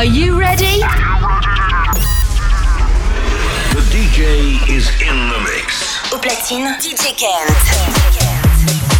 Are you ready? The DJ is in the mix. Au platine, DJ Kent.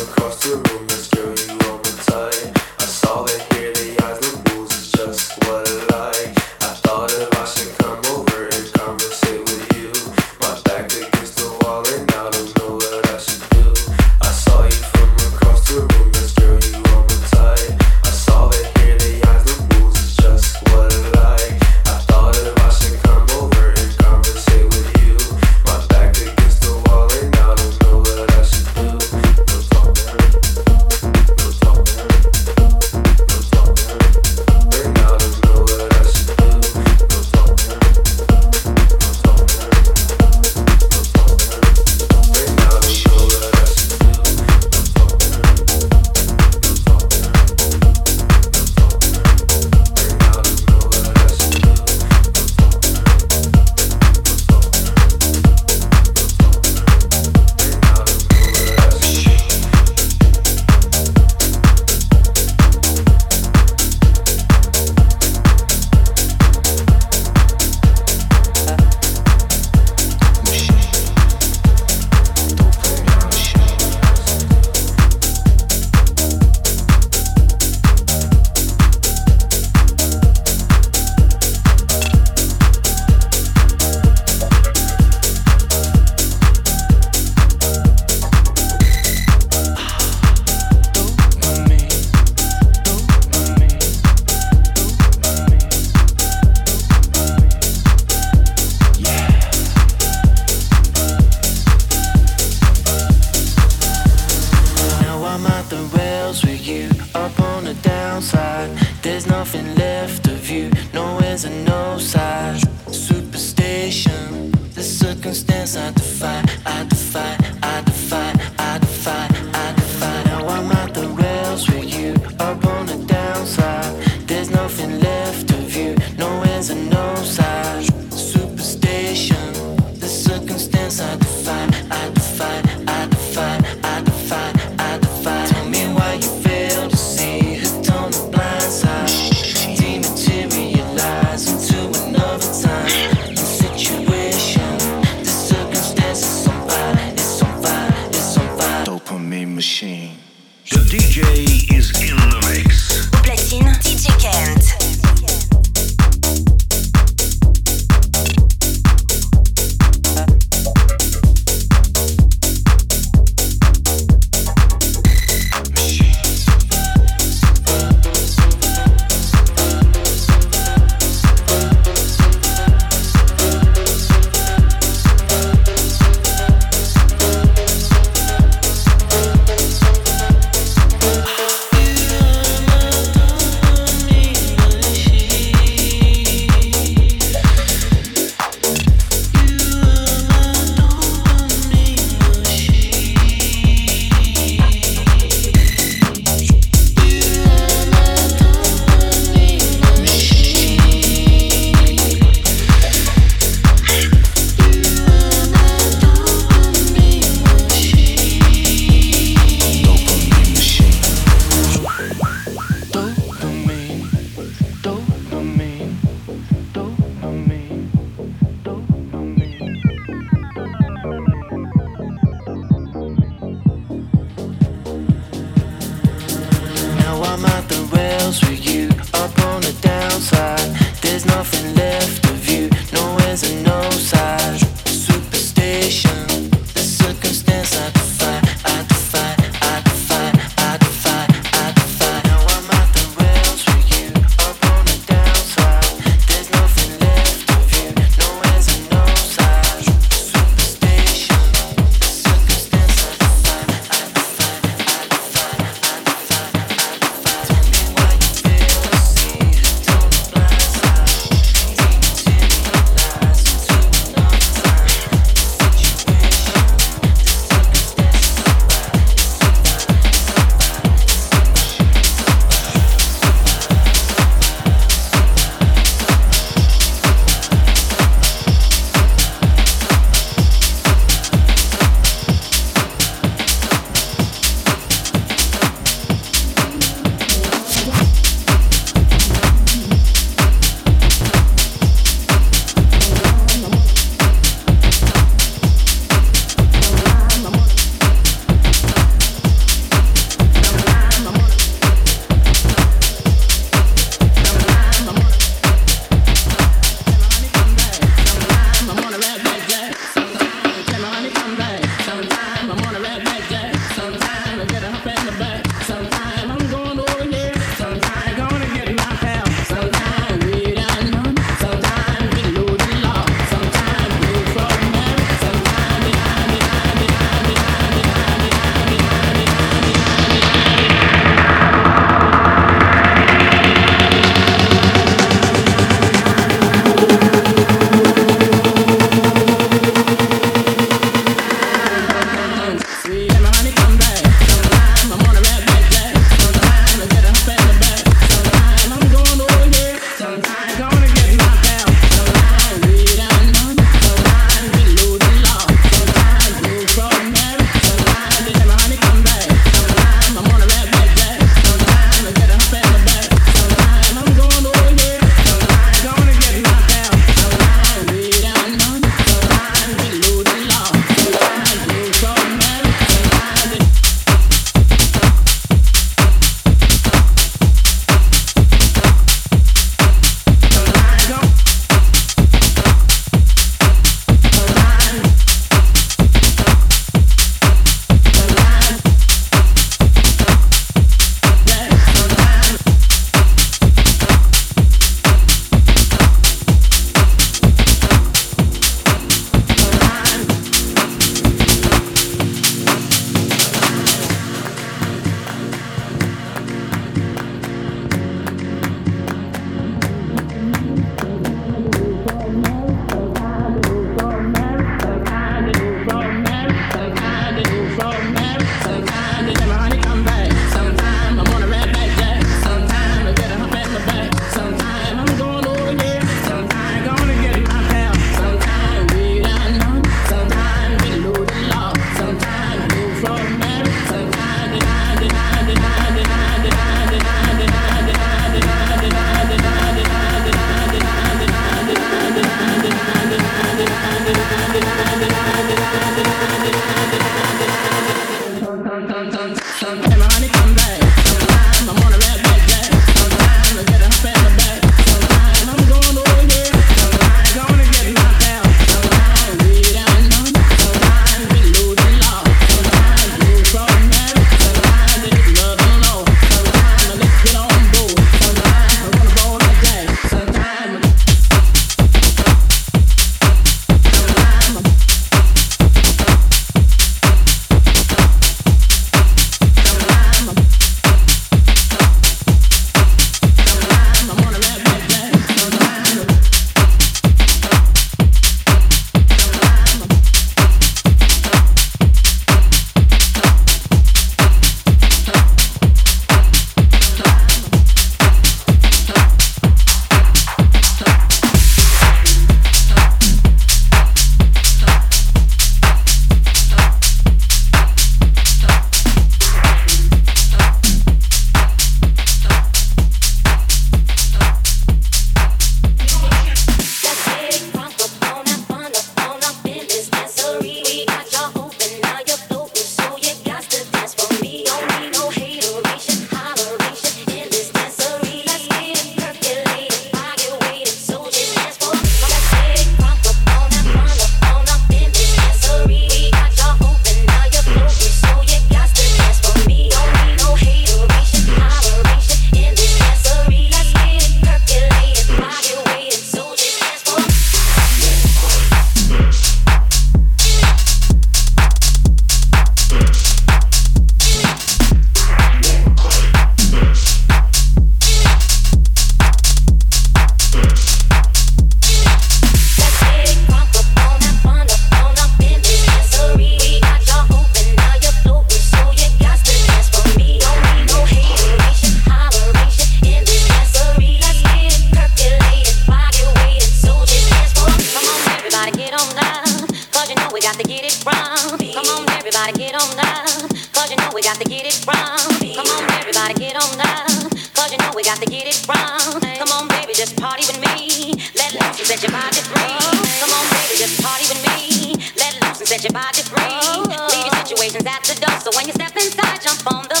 we got to get it from. Come on, everybody, get on up. Cause you know we got to get it from. Come on, everybody, get on up. Cause you know we got to get it from. Come on, baby, just party with me. Let loose and set your body free. Come on, baby, just party with me. Let loose and set your body free. Leave your situations at the door. So when you step inside, jump on the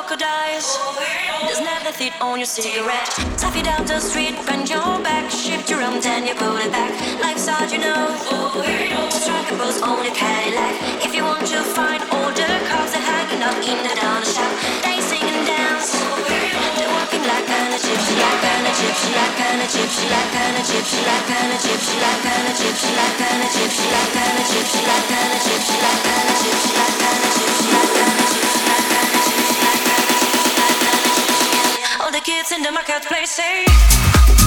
crocodiles, there's fit on your cigarette. Tap it down the street, bend your back, shift your arm, then you pull it back. Life's hard, you know. Strike a pose on Cadillac. If you want to find the cars, they're hanging up in the down shop. They sing and dance. They're walking like of gypsy, like of gypsy, like of gypsy, like of gypsy, like of gypsy, like of gypsy, like of gypsy, like of gypsy, like of gypsy, like of gypsy, like of gypsy, like kind of kids in the marketplace say.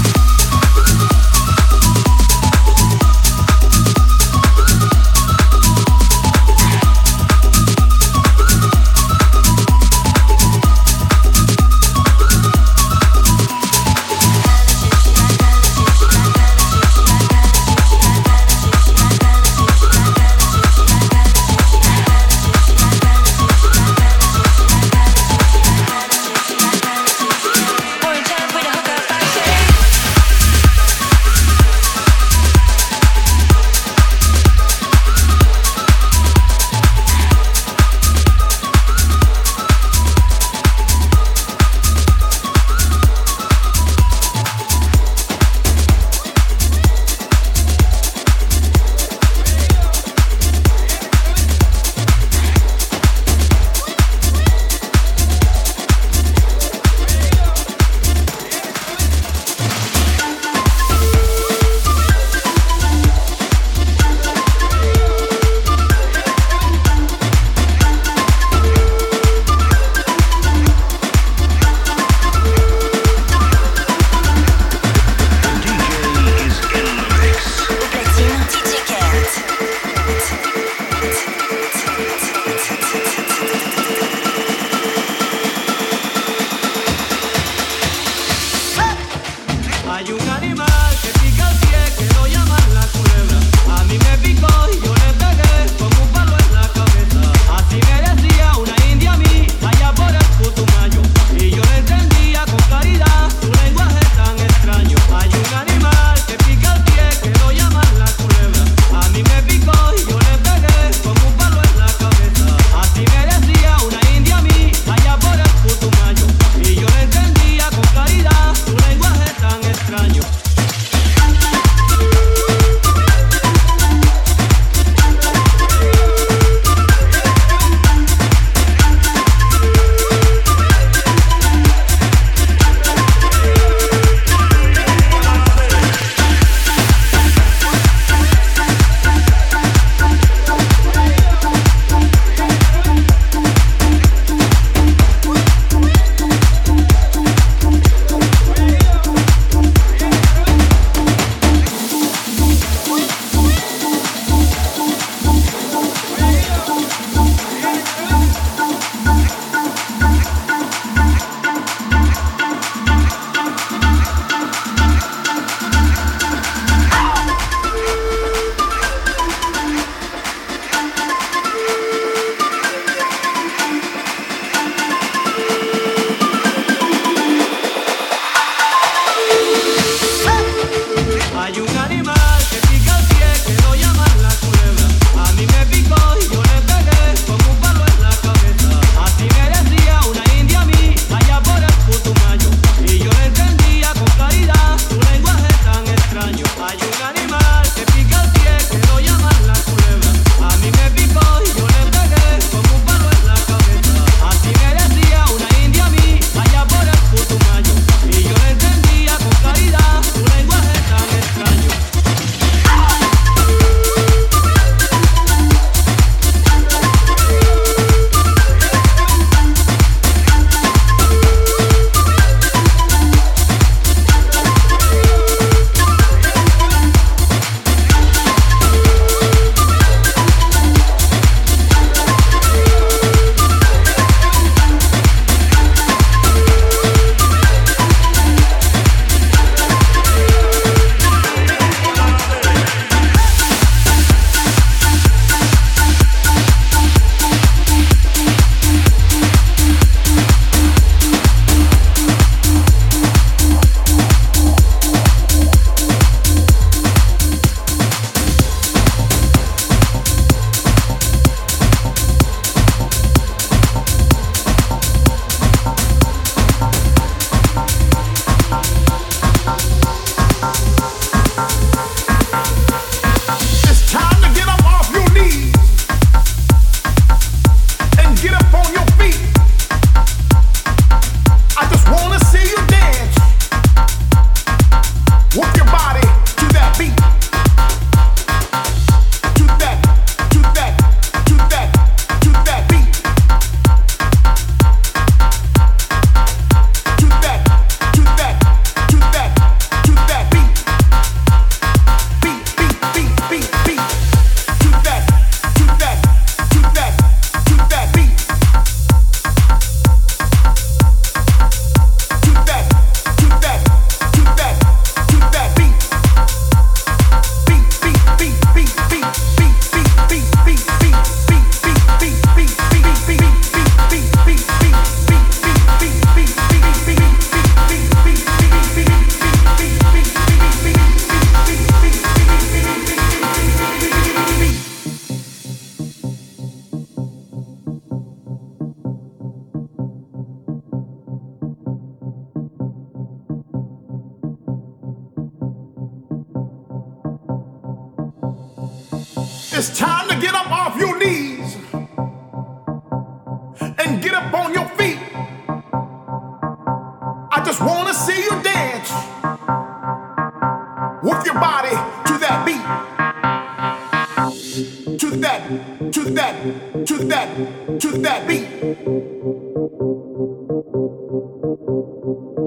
to that, to that, to that beat.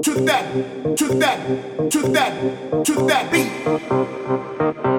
To that, to that, to that, to that beat.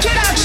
Get out!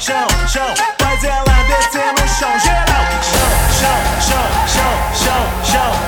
chão, chão, faz ela descer no chão geral. Chão, chão, chão, chão, chão, chão.